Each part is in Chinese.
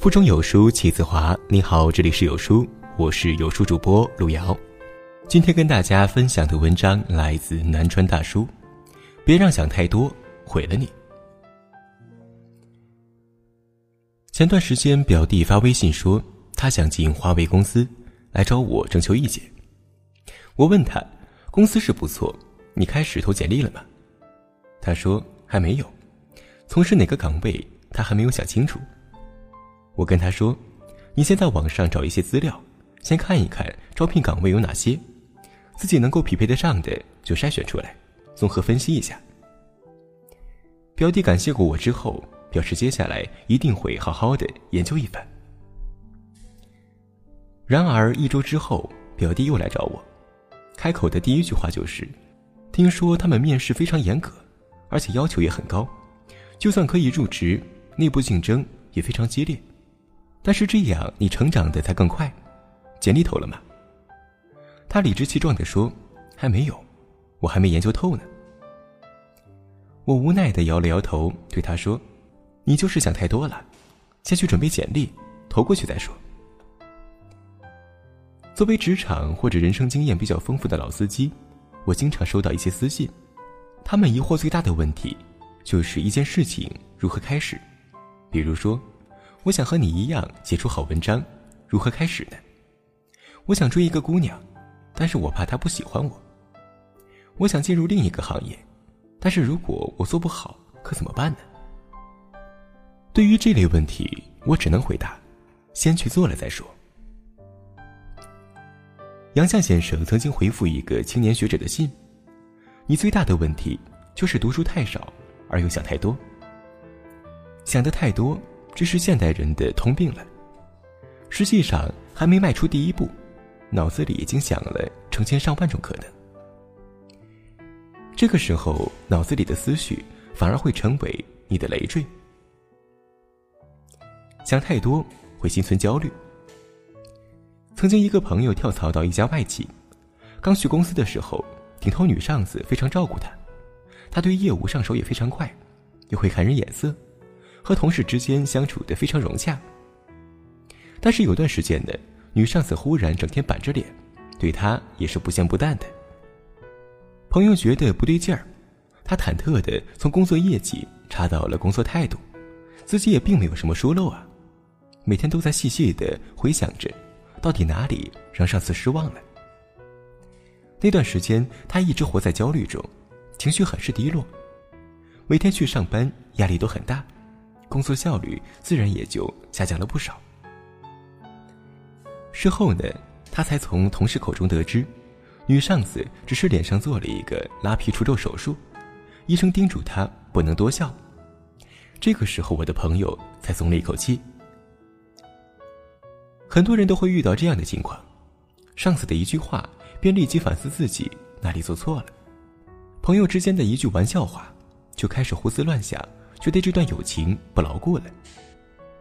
腹中有书气自华。你好，这里是有书，我是有书主播路遥。今天跟大家分享的文章来自南川大叔。别让想太多毁了你。前段时间，表弟发微信说他想进华为公司，来找我征求意见。我问他，公司是不错，你开始投简历了吗？他说还没有，从事哪个岗位他还没有想清楚。我跟他说：“你先在网上找一些资料，先看一看招聘岗位有哪些，自己能够匹配得上的就筛选出来，综合分析一下。”表弟感谢过我之后，表示接下来一定会好好的研究一番。然而一周之后，表弟又来找我，开口的第一句话就是：“听说他们面试非常严格，而且要求也很高，就算可以入职，内部竞争也非常激烈。”但是这样你成长的才更快，简历投了吗？他理直气壮地说：“还没有，我还没研究透呢。”我无奈地摇了摇头，对他说：“你就是想太多了，先去准备简历，投过去再说。”作为职场或者人生经验比较丰富的老司机，我经常收到一些私信，他们疑惑最大的问题，就是一件事情如何开始，比如说。我想和你一样写出好文章，如何开始呢？我想追一个姑娘，但是我怕她不喜欢我。我想进入另一个行业，但是如果我做不好，可怎么办呢？对于这类问题，我只能回答：先去做了再说。杨绛先生曾经回复一个青年学者的信：“你最大的问题就是读书太少，而又想太多，想的太多。”这是现代人的通病了。实际上，还没迈出第一步，脑子里已经想了成千上万种可能。这个时候，脑子里的思绪反而会成为你的累赘。想太多会心存焦虑。曾经一个朋友跳槽到一家外企，刚去公司的时候，顶头女上司非常照顾他，他对业务上手也非常快，又会看人眼色。和同事之间相处的非常融洽，但是有段时间呢，女上司忽然整天板着脸，对他也是不咸不淡的。朋友觉得不对劲儿，他忐忑的从工作业绩查到了工作态度，自己也并没有什么疏漏啊，每天都在细细的回想着，到底哪里让上司失望了。那段时间，他一直活在焦虑中，情绪很是低落，每天去上班压力都很大。工作效率自然也就下降了不少。事后呢，他才从同事口中得知，女上司只是脸上做了一个拉皮除皱手术，医生叮嘱他不能多笑。这个时候，我的朋友才松了一口气。很多人都会遇到这样的情况，上司的一句话，便立即反思自己哪里做错了；朋友之间的一句玩笑话，就开始胡思乱想。觉得这段友情不牢固了，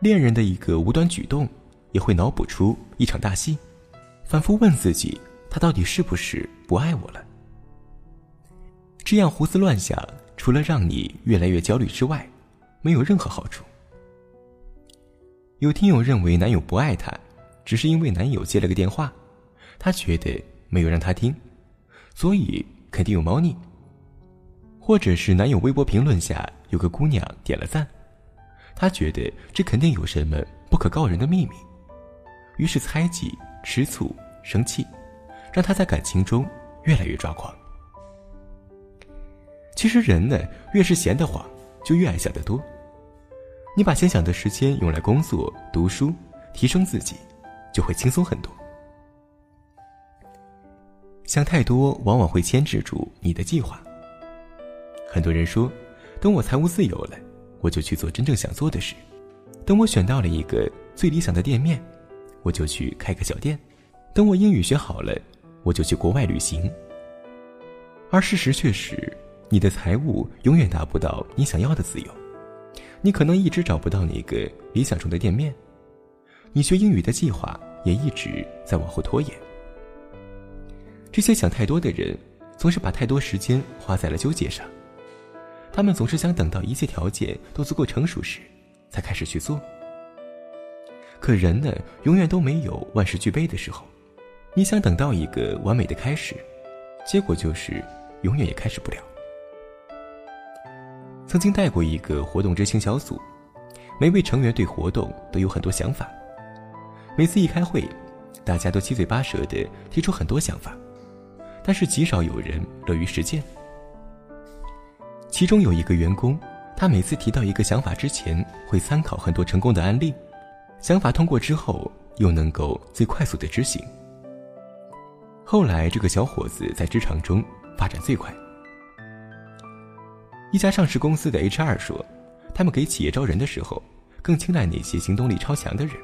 恋人的一个无端举动，也会脑补出一场大戏，反复问自己，他到底是不是不爱我了？这样胡思乱想，除了让你越来越焦虑之外，没有任何好处。有听友认为男友不爱她，只是因为男友接了个电话，她觉得没有让他听，所以肯定有猫腻。或者是男友微博评论下有个姑娘点了赞，她觉得这肯定有什么不可告人的秘密，于是猜忌、吃醋、生气，让她在感情中越来越抓狂。其实人呢，越是闲得慌，就越爱想得多。你把闲想的时间用来工作、读书、提升自己，就会轻松很多。想太多往往会牵制住你的计划。很多人说，等我财务自由了，我就去做真正想做的事；等我选到了一个最理想的店面，我就去开个小店；等我英语学好了，我就去国外旅行。而事实却是，你的财务永远达不到你想要的自由，你可能一直找不到那个理想中的店面，你学英语的计划也一直在往后拖延。这些想太多的人，总是把太多时间花在了纠结上。他们总是想等到一切条件都足够成熟时，才开始去做。可人呢，永远都没有万事俱备的时候。你想等到一个完美的开始，结果就是永远也开始不了。曾经带过一个活动执行小组，每位成员对活动都有很多想法。每次一开会，大家都七嘴八舌的提出很多想法，但是极少有人乐于实践。其中有一个员工，他每次提到一个想法之前，会参考很多成功的案例，想法通过之后，又能够最快速的执行。后来，这个小伙子在职场中发展最快。一家上市公司的 HR 说，他们给企业招人的时候，更青睐那些行动力超强的人。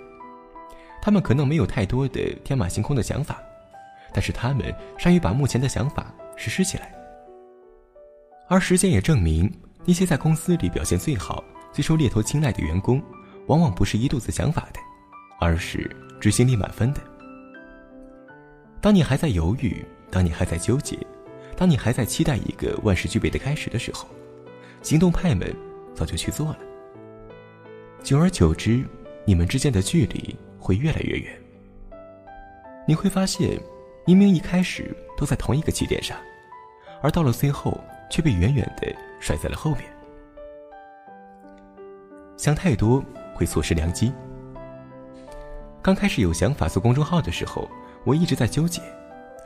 他们可能没有太多的天马行空的想法，但是他们善于把目前的想法实施起来。而时间也证明，那些在公司里表现最好、最受猎头青睐的员工，往往不是一肚子想法的，而是执行力满分的。当你还在犹豫，当你还在纠结，当你还在期待一个万事俱备的开始的时候，行动派们早就去做了。久而久之，你们之间的距离会越来越远。你会发现，明明一开始都在同一个起点上，而到了最后却被远远的甩在了后面。想太多会错失良机。刚开始有想法做公众号的时候，我一直在纠结，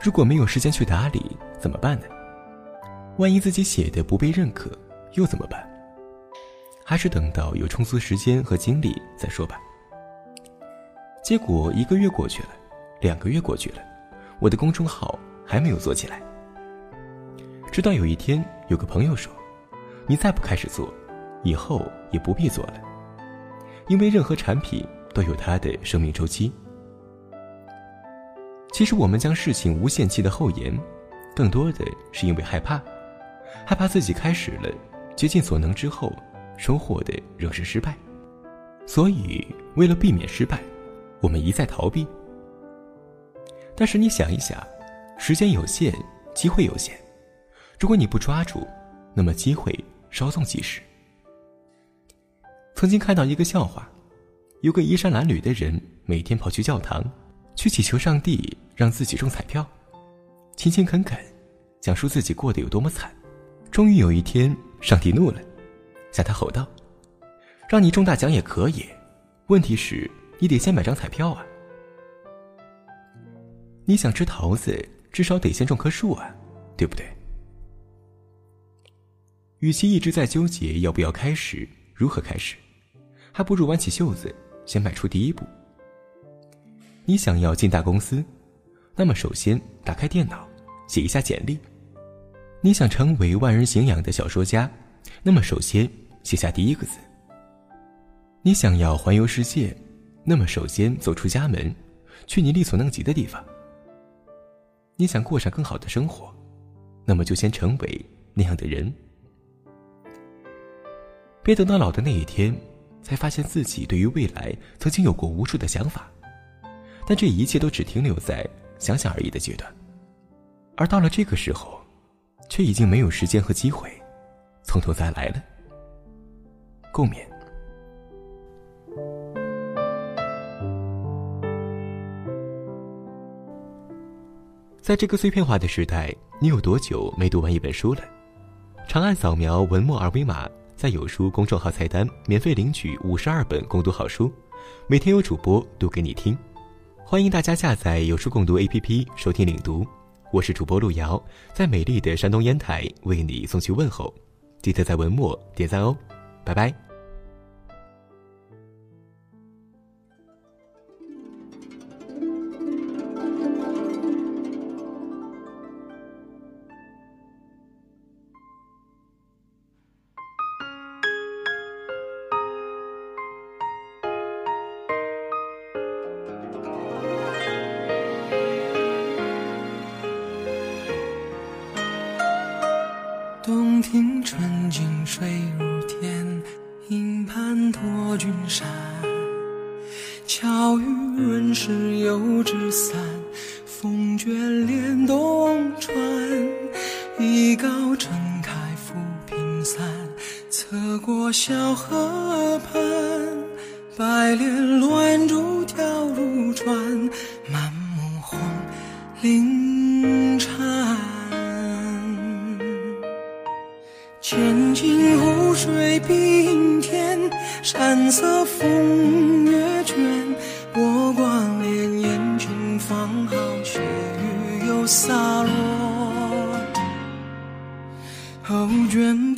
如果没有时间去打理怎么办呢？万一自己写的不被认可？又怎么办？还是等到有充足时间和精力再说吧。结果一个月过去了，两个月过去了，我的公众号还没有做起来。直到有一天，有个朋友说：“你再不开始做，以后也不必做了，因为任何产品都有它的生命周期。”其实我们将事情无限期的后延，更多的是因为害怕，害怕自己开始了。竭尽所能之后，收获的仍是失败，所以为了避免失败，我们一再逃避。但是你想一想，时间有限，机会有限，如果你不抓住，那么机会稍纵即逝。曾经看到一个笑话，有个衣衫褴褛的人每天跑去教堂，去祈求上帝让自己中彩票，勤勤恳恳，讲述自己过得有多么惨。终于有一天。上帝怒了，向他吼道：“让你中大奖也可以，问题是你得先买张彩票啊！你想吃桃子，至少得先种棵树啊，对不对？与其一直在纠结要不要开始、如何开始，还不如挽起袖子，先迈出第一步。你想要进大公司，那么首先打开电脑，写一下简历。”你想成为万人敬仰的小说家，那么首先写下第一个字。你想要环游世界，那么首先走出家门，去你力所能及的地方。你想过上更好的生活，那么就先成为那样的人。别等到老的那一天，才发现自己对于未来曾经有过无数的想法，但这一切都只停留在想想而已的阶段，而到了这个时候。却已经没有时间和机会，从头再来了。共勉。在这个碎片化的时代，你有多久没读完一本书了？长按扫描文末二维码，在有书公众号菜单免费领取五十二本共读好书，每天有主播读给你听。欢迎大家下载有书共读 APP 收听领读。我是主播路遥，在美丽的山东烟台为你送去问候，记得在文末点赞哦，拜拜。散，侧过小河畔，白莲乱珠跳如船，满目红菱颤。千金湖水冰天，山色风月卷，我光帘烟君方好，斜雨又洒落。后卷。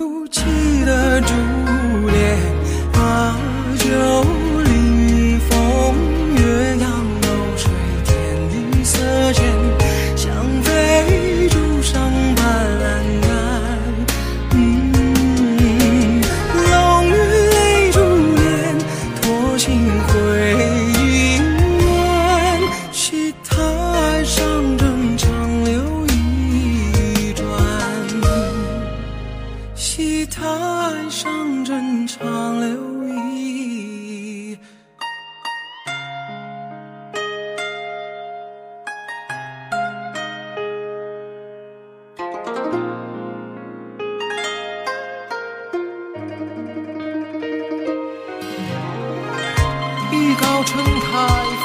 高成台